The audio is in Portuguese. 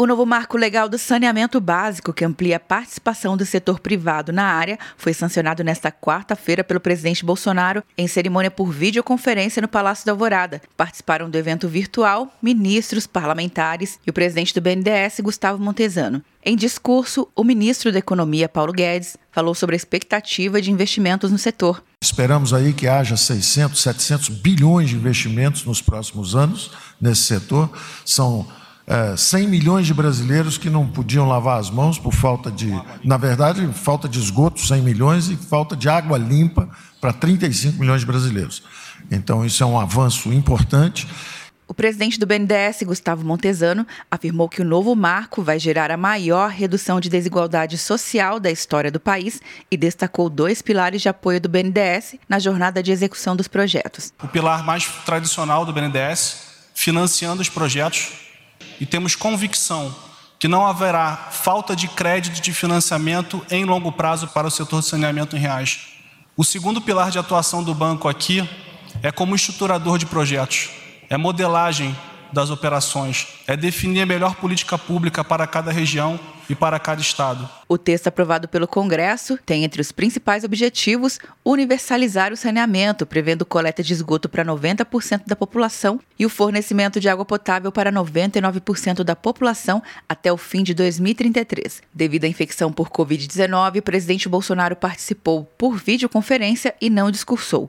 O novo marco legal do saneamento básico, que amplia a participação do setor privado na área, foi sancionado nesta quarta-feira pelo presidente Bolsonaro em cerimônia por videoconferência no Palácio da Alvorada. Participaram do evento virtual ministros, parlamentares e o presidente do BNDES, Gustavo Montesano. Em discurso, o ministro da Economia, Paulo Guedes, falou sobre a expectativa de investimentos no setor. Esperamos aí que haja 600, 700 bilhões de investimentos nos próximos anos nesse setor. São é, 100 milhões de brasileiros que não podiam lavar as mãos por falta de, na verdade, falta de esgoto, 100 milhões, e falta de água limpa para 35 milhões de brasileiros. Então, isso é um avanço importante. O presidente do BNDES, Gustavo Montesano, afirmou que o novo marco vai gerar a maior redução de desigualdade social da história do país e destacou dois pilares de apoio do BNDES na jornada de execução dos projetos. O pilar mais tradicional do BNDES, financiando os projetos e temos convicção que não haverá falta de crédito de financiamento em longo prazo para o setor de saneamento em reais. O segundo pilar de atuação do banco aqui é como estruturador de projetos, é modelagem das operações, é definir a melhor política pública para cada região e para cada estado. O texto aprovado pelo Congresso tem entre os principais objetivos universalizar o saneamento, prevendo coleta de esgoto para 90% da população e o fornecimento de água potável para 99% da população até o fim de 2033. Devido à infecção por Covid-19, o presidente Bolsonaro participou por videoconferência e não discursou.